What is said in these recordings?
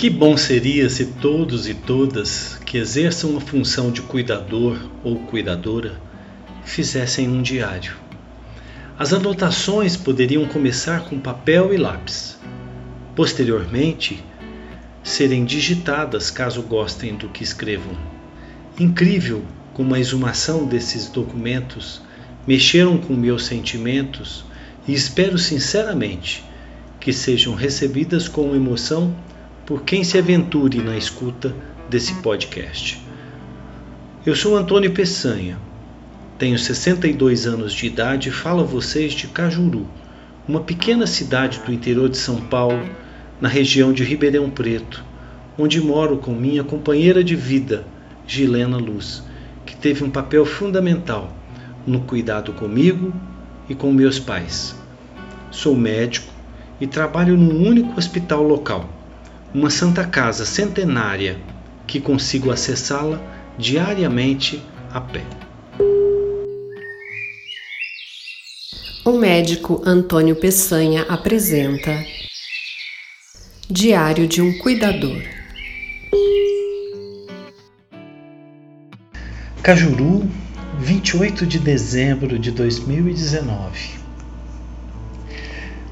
Que bom seria se todos e todas que exerçam a função de cuidador ou cuidadora fizessem um diário. As anotações poderiam começar com papel e lápis. Posteriormente, serem digitadas caso gostem do que escrevam. Incrível como a exumação desses documentos mexeram com meus sentimentos e espero sinceramente que sejam recebidas com emoção por quem se aventure na escuta desse podcast. Eu sou Antônio Peçanha, tenho 62 anos de idade e falo a vocês de Cajuru, uma pequena cidade do interior de São Paulo, na região de Ribeirão Preto, onde moro com minha companheira de vida, Gilena Luz, que teve um papel fundamental no cuidado comigo e com meus pais. Sou médico e trabalho num único hospital local, uma Santa Casa centenária que consigo acessá-la diariamente a pé. O médico Antônio Peçanha apresenta Diário de um Cuidador. Cajuru, 28 de dezembro de 2019.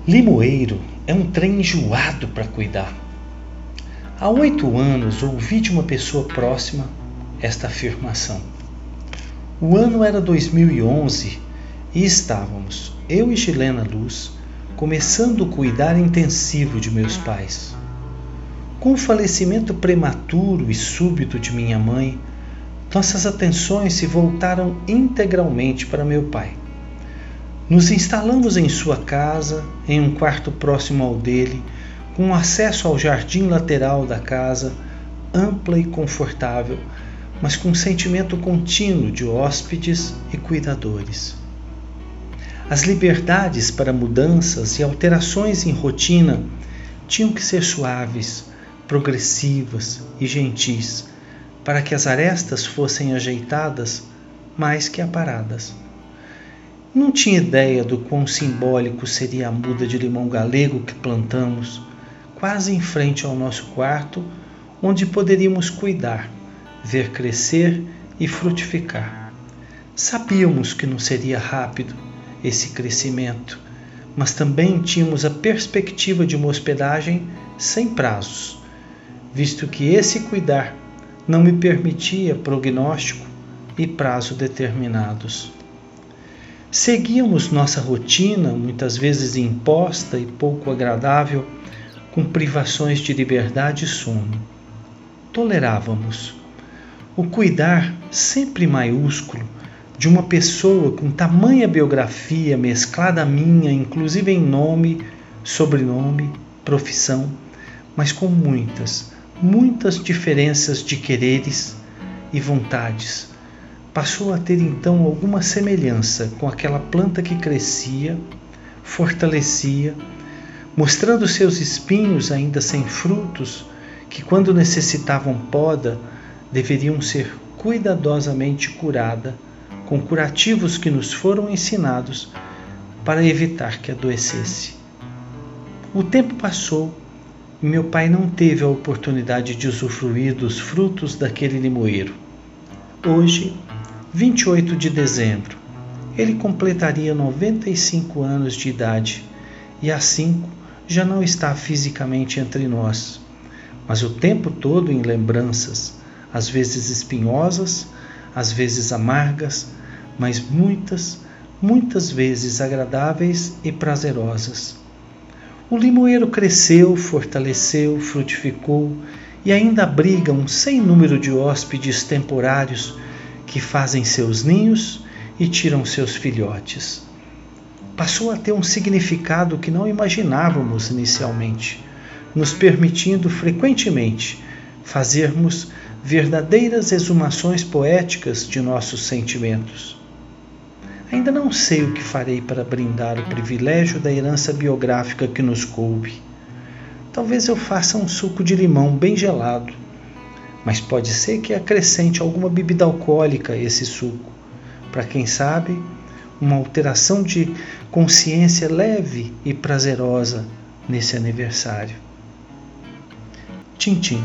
Limoeiro é um trem enjoado para cuidar. Há oito anos ouvi de uma pessoa próxima esta afirmação. O ano era 2011 e estávamos, eu e Gilena Luz, começando o cuidar intensivo de meus pais. Com o falecimento prematuro e súbito de minha mãe, nossas atenções se voltaram integralmente para meu pai. Nos instalamos em sua casa, em um quarto próximo ao dele, com acesso ao jardim lateral da casa, ampla e confortável, mas com sentimento contínuo de hóspedes e cuidadores. As liberdades para mudanças e alterações em rotina tinham que ser suaves, progressivas e gentis para que as arestas fossem ajeitadas mais que aparadas. Não tinha ideia do quão simbólico seria a muda de limão galego que plantamos, quase em frente ao nosso quarto, onde poderíamos cuidar, ver crescer e frutificar. Sabíamos que não seria rápido esse crescimento, mas também tínhamos a perspectiva de uma hospedagem sem prazos, visto que esse cuidar não me permitia prognóstico e prazo determinados. Seguíamos nossa rotina, muitas vezes imposta e pouco agradável, com privações de liberdade e sono. Tolerávamos. O cuidar, sempre maiúsculo, de uma pessoa com tamanha biografia mesclada à minha, inclusive em nome, sobrenome, profissão, mas com muitas, muitas diferenças de quereres e vontades. Passou a ter então alguma semelhança com aquela planta que crescia, fortalecia, mostrando seus espinhos ainda sem frutos, que quando necessitavam poda, deveriam ser cuidadosamente curada com curativos que nos foram ensinados para evitar que adoecesse. O tempo passou e meu pai não teve a oportunidade de usufruir dos frutos daquele limoeiro. Hoje, 28 de dezembro, ele completaria 95 anos de idade e cinco já não está fisicamente entre nós, mas o tempo todo em lembranças, às vezes espinhosas, às vezes amargas, mas muitas, muitas vezes agradáveis e prazerosas. O limoeiro cresceu, fortaleceu, frutificou e ainda abriga um sem número de hóspedes temporários que fazem seus ninhos e tiram seus filhotes. Passou a ter um significado que não imaginávamos inicialmente, nos permitindo frequentemente fazermos verdadeiras exumações poéticas de nossos sentimentos. Ainda não sei o que farei para brindar o privilégio da herança biográfica que nos coube. Talvez eu faça um suco de limão bem gelado, mas pode ser que acrescente alguma bebida alcoólica a esse suco, para quem sabe, uma alteração de consciência leve e prazerosa nesse aniversário. Tintim.